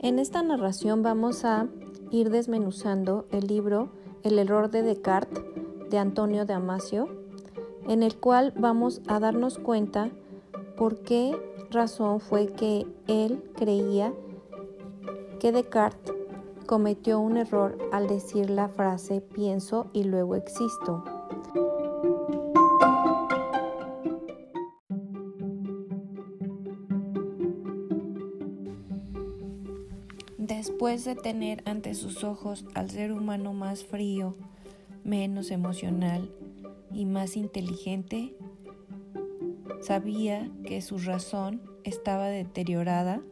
En esta narración vamos a ir desmenuzando el libro El error de Descartes de Antonio de Amasio, en el cual vamos a darnos cuenta por qué razón fue que él creía que Descartes cometió un error al decir la frase pienso y luego existo. Después de tener ante sus ojos al ser humano más frío, menos emocional y más inteligente, sabía que su razón estaba deteriorada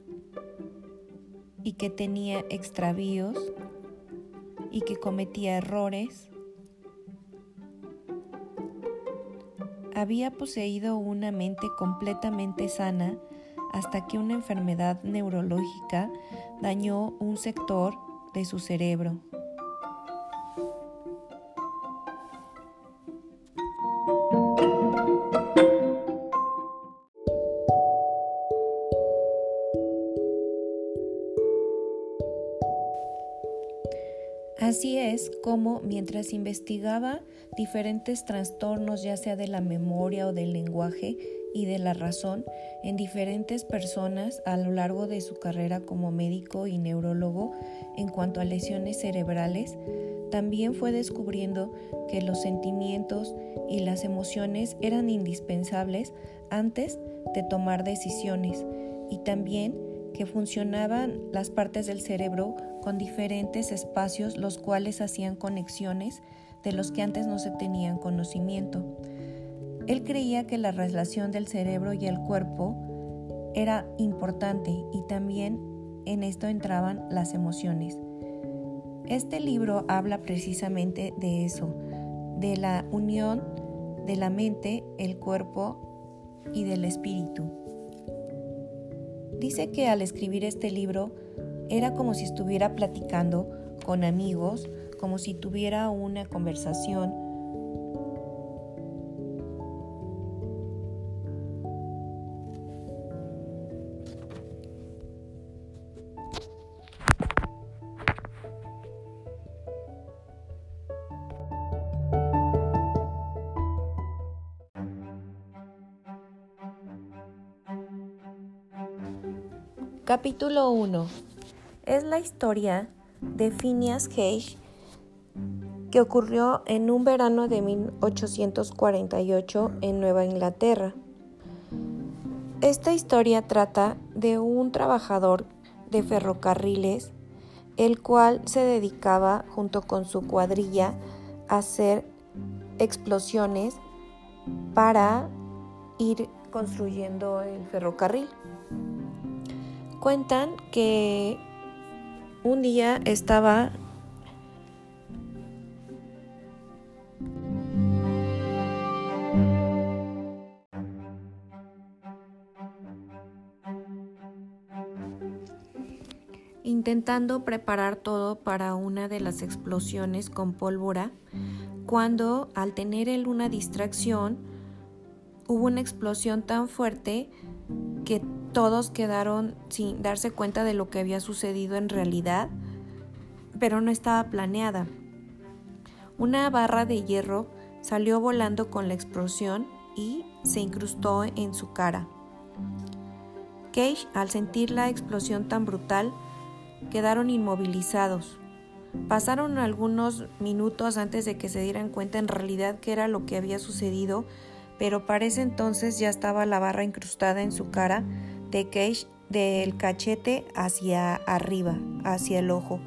y que tenía extravíos y que cometía errores. Había poseído una mente completamente sana hasta que una enfermedad neurológica dañó un sector de su cerebro. Como mientras investigaba diferentes trastornos ya sea de la memoria o del lenguaje y de la razón en diferentes personas a lo largo de su carrera como médico y neurólogo en cuanto a lesiones cerebrales, también fue descubriendo que los sentimientos y las emociones eran indispensables antes de tomar decisiones y también que funcionaban las partes del cerebro con diferentes espacios los cuales hacían conexiones de los que antes no se tenían conocimiento. Él creía que la relación del cerebro y el cuerpo era importante y también en esto entraban las emociones. Este libro habla precisamente de eso, de la unión de la mente, el cuerpo y del espíritu. Dice que al escribir este libro era como si estuviera platicando con amigos, como si tuviera una conversación. Capítulo 1. Es la historia de Phineas Gage que ocurrió en un verano de 1848 en Nueva Inglaterra. Esta historia trata de un trabajador de ferrocarriles, el cual se dedicaba junto con su cuadrilla a hacer explosiones para ir construyendo el ferrocarril. Cuentan que un día estaba intentando preparar todo para una de las explosiones con pólvora, cuando al tener él una distracción, hubo una explosión tan fuerte todos quedaron sin darse cuenta de lo que había sucedido en realidad, pero no estaba planeada. Una barra de hierro salió volando con la explosión y se incrustó en su cara. Cage, al sentir la explosión tan brutal, quedaron inmovilizados. Pasaron algunos minutos antes de que se dieran cuenta en realidad qué era lo que había sucedido, pero para ese entonces ya estaba la barra incrustada en su cara de Cage del cachete hacia arriba, hacia el ojo.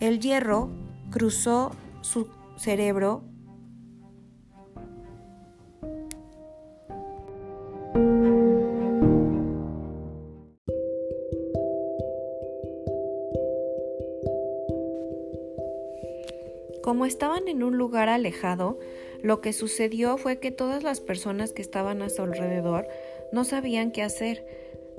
El hierro cruzó su cerebro Como estaban en un lugar alejado, lo que sucedió fue que todas las personas que estaban a su alrededor no sabían qué hacer.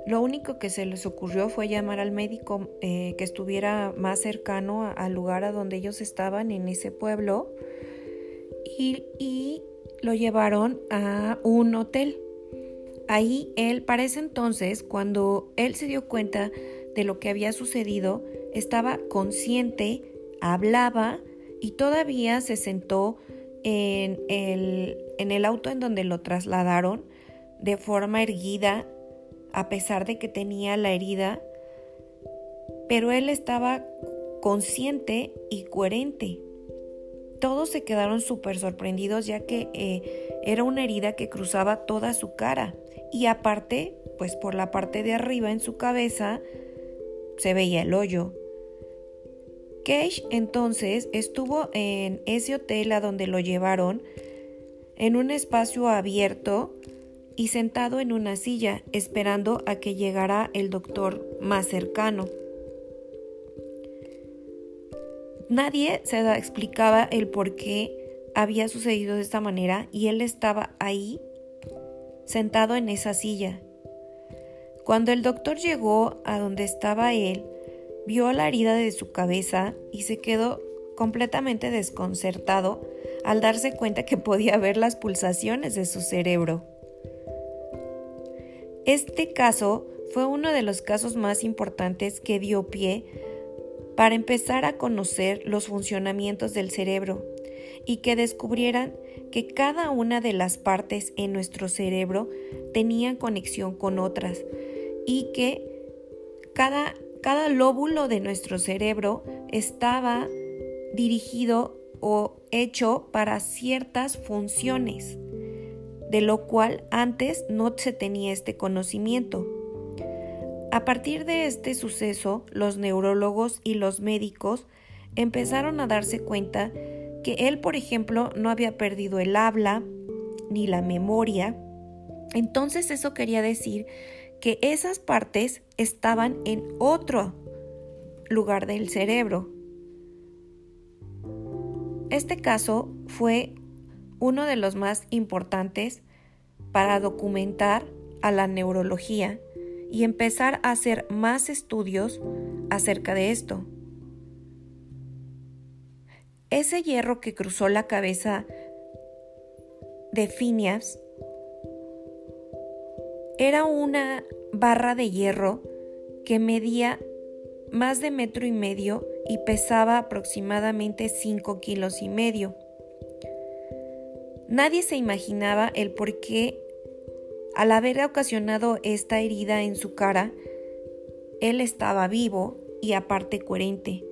Lo único que se les ocurrió fue llamar al médico eh, que estuviera más cercano al lugar a donde ellos estaban en ese pueblo y, y lo llevaron a un hotel. Ahí él, para ese entonces, cuando él se dio cuenta de lo que había sucedido, estaba consciente, hablaba y todavía se sentó en el, en el auto en donde lo trasladaron de forma erguida, a pesar de que tenía la herida, pero él estaba consciente y coherente. Todos se quedaron súper sorprendidos ya que eh, era una herida que cruzaba toda su cara y aparte, pues por la parte de arriba en su cabeza se veía el hoyo. Cage entonces estuvo en ese hotel a donde lo llevaron en un espacio abierto y sentado en una silla esperando a que llegara el doctor más cercano. Nadie se explicaba el por qué había sucedido de esta manera y él estaba ahí, sentado en esa silla. Cuando el doctor llegó a donde estaba él, vio la herida de su cabeza y se quedó completamente desconcertado al darse cuenta que podía ver las pulsaciones de su cerebro. Este caso fue uno de los casos más importantes que dio pie para empezar a conocer los funcionamientos del cerebro y que descubrieran que cada una de las partes en nuestro cerebro tenía conexión con otras y que cada, cada lóbulo de nuestro cerebro estaba dirigido o hecho para ciertas funciones, de lo cual antes no se tenía este conocimiento. A partir de este suceso, los neurólogos y los médicos empezaron a darse cuenta que él, por ejemplo, no había perdido el habla ni la memoria. Entonces eso quería decir que esas partes estaban en otro lugar del cerebro. Este caso fue uno de los más importantes para documentar a la neurología y empezar a hacer más estudios acerca de esto. Ese hierro que cruzó la cabeza de Phineas era una barra de hierro que medía más de metro y medio y pesaba aproximadamente 5 kilos y medio. Nadie se imaginaba el por qué al haber ocasionado esta herida en su cara, él estaba vivo y aparte coherente.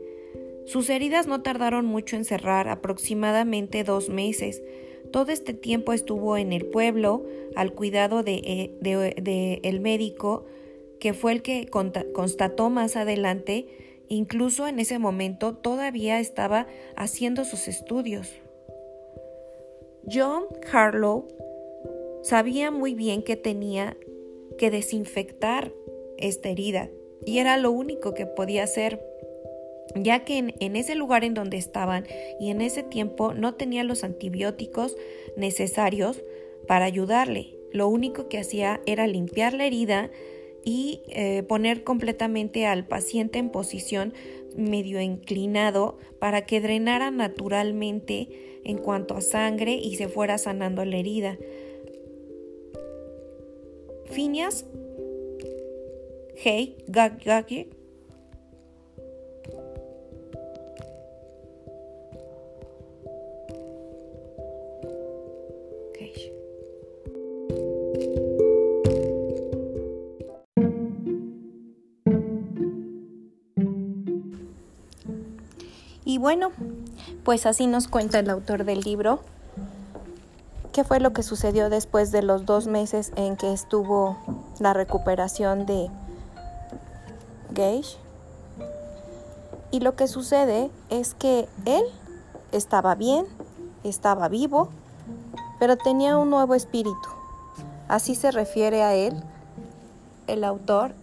Sus heridas no tardaron mucho en cerrar, aproximadamente dos meses. Todo este tiempo estuvo en el pueblo, al cuidado de, eh, el médico, que fue el que constató más adelante, incluso en ese momento todavía estaba haciendo sus estudios. John Harlow Sabía muy bien que tenía que desinfectar esta herida y era lo único que podía hacer ya que en, ese lugar en donde estaban y en ese tiempo no tenía los antibióticos necesarios para ayudarle. Lo único que hacía era limpiar la herida y eh, poner completamente al paciente en posición medio inclinado para que drenara naturalmente en cuanto a sangre y se fuera sanando la herida. Phineas Hey Gagagi Y bueno, pues así nos cuenta el autor del libro qué fue lo que sucedió después de los dos meses en que estuvo la recuperación de Gage. Y lo que sucede es que él estaba bien, estaba vivo, pero tenía un nuevo espíritu. Así se refiere a él el autor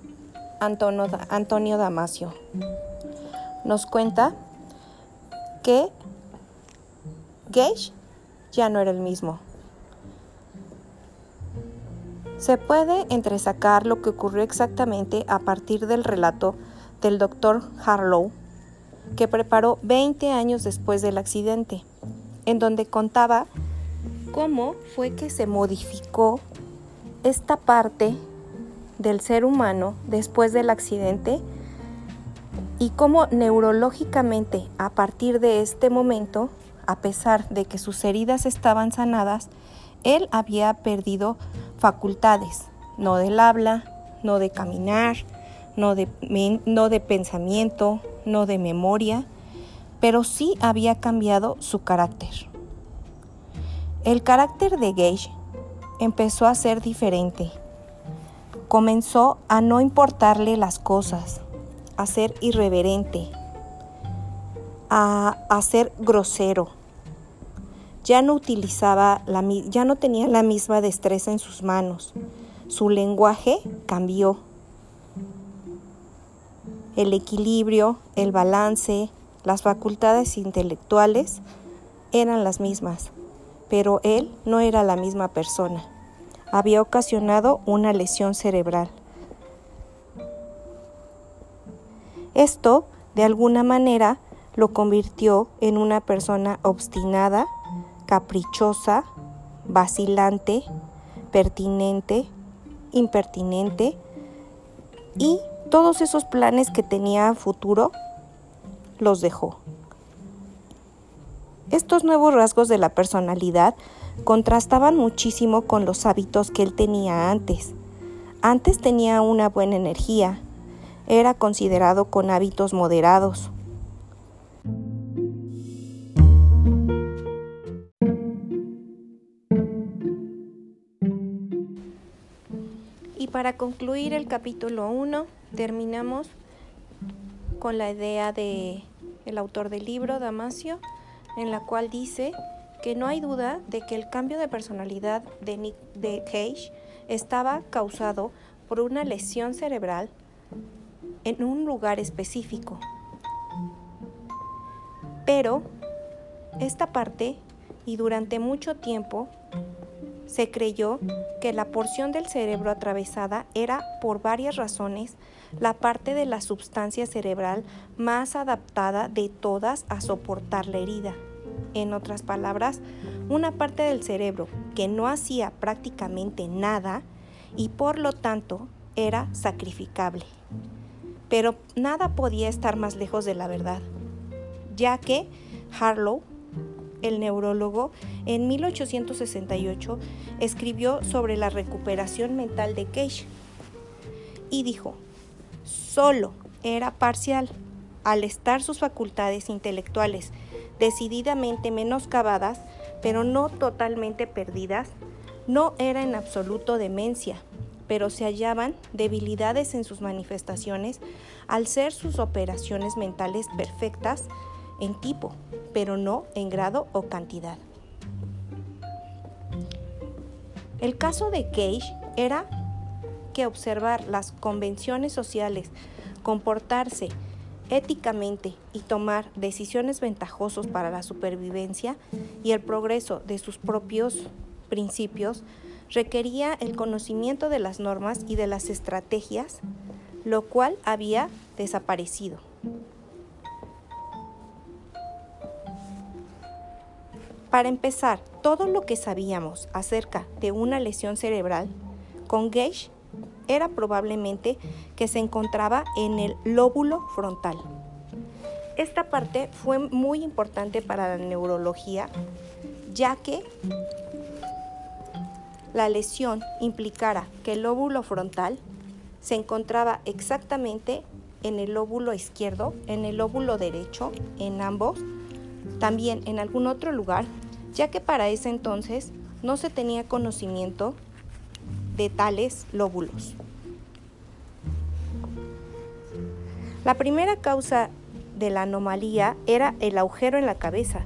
Antonio, Damasio. Nos cuenta que Gage ya no era el mismo. Se puede entresacar lo que ocurrió exactamente a partir del relato del doctor Harlow, que preparó 20 años después del accidente, en donde contaba cómo fue que se modificó esta parte del ser humano después del accidente y cómo neurológicamente a partir de este momento, a pesar de que sus heridas estaban sanadas, él había perdido facultades, no del habla, no de caminar, no de, no de pensamiento, no de memoria, pero sí había cambiado su carácter. El carácter de Gage empezó a ser diferente. Comenzó a no importarle las cosas, a ser irreverente, a, ser grosero. Ya no utilizaba la, ya no tenía la misma destreza en sus manos. Su lenguaje cambió. El equilibrio, el balance, las facultades intelectuales eran las mismas, pero él no era la misma persona. Había ocasionado una lesión cerebral. Esto, de alguna manera, lo convirtió en una persona obstinada, caprichosa, vacilante, pertinente, impertinente y todos esos planes que tenía futuro los dejó. Estos nuevos rasgos de la personalidad contrastaban muchísimo con los hábitos que él tenía antes. Antes tenía una buena energía, era considerado con hábitos moderados. Y para concluir el capítulo 1, terminamos con la idea de el autor del libro, Damasio, en la cual dice que no hay duda de que el cambio de personalidad de, Nick, de Cage estaba causado por una lesión cerebral en un lugar específico. Pero esta parte, y durante mucho tiempo, se creyó que la porción del cerebro atravesada era, por varias razones, la parte de la sustancia cerebral más adaptada de todas a soportar la herida. En otras palabras, una parte del cerebro que no hacía prácticamente nada y por lo tanto era sacrificable. Pero nada podía estar más lejos de la verdad, ya que Harlow, el neurólogo, en 1868 escribió sobre la recuperación mental de Cage y dijo, solo era parcial, al estar sus facultades intelectuales decididamente menoscabadas, pero no totalmente perdidas, no era en absoluto demencia, pero se hallaban debilidades en sus manifestaciones al ser sus operaciones mentales perfectas en tipo, pero no en grado o cantidad. El caso de Cage era que observar las convenciones sociales, comportarse éticamente y tomar decisiones ventajosos para la supervivencia y el progreso de sus propios principios requería el conocimiento de las normas y de las estrategias, lo cual había desaparecido. Para empezar, todo lo que sabíamos acerca de una lesión cerebral con Gage era probablemente que se encontraba en el lóbulo frontal. Esta parte fue muy importante para la neurología, ya que la lesión implicara que el lóbulo frontal se encontraba exactamente en el lóbulo izquierdo, en el lóbulo derecho, en ambos, también en algún otro lugar, ya que para ese entonces no se tenía conocimiento de tales lóbulos. La primera causa de la anomalía era el agujero en la cabeza,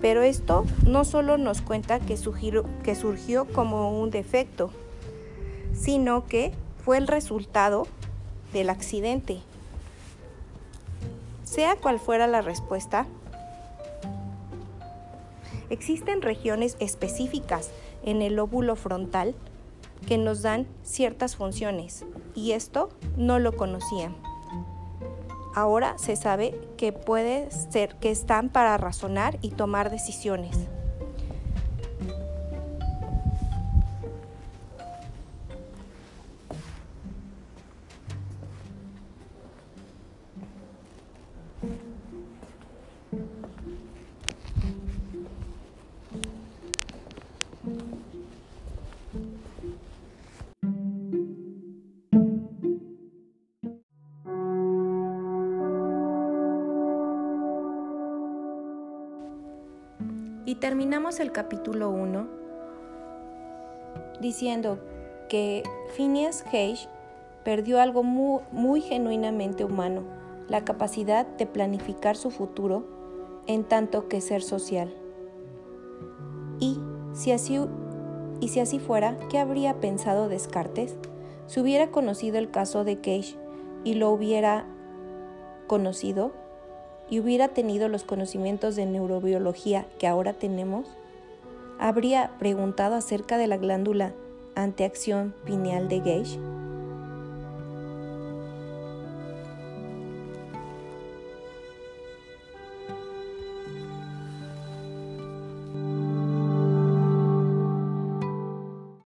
pero esto no solo nos cuenta que, que surgió como un defecto, sino que fue el resultado del accidente. Sea cual fuera la respuesta, existen regiones específicas en el lóbulo frontal que nos dan ciertas funciones y esto no lo conocían. Ahora se sabe que puede ser que están para razonar y tomar decisiones. Terminamos el capítulo 1 diciendo que Phineas Gage perdió algo muy, genuinamente humano, la capacidad de planificar su futuro en tanto que ser social. Y si así, y si así fuera, ¿qué habría pensado Descartes? Si hubiera conocido el caso de Cage y lo hubiera conocido, y hubiera tenido los conocimientos de neurobiología que ahora tenemos, habría preguntado acerca de la glándula anteacción pineal de Gage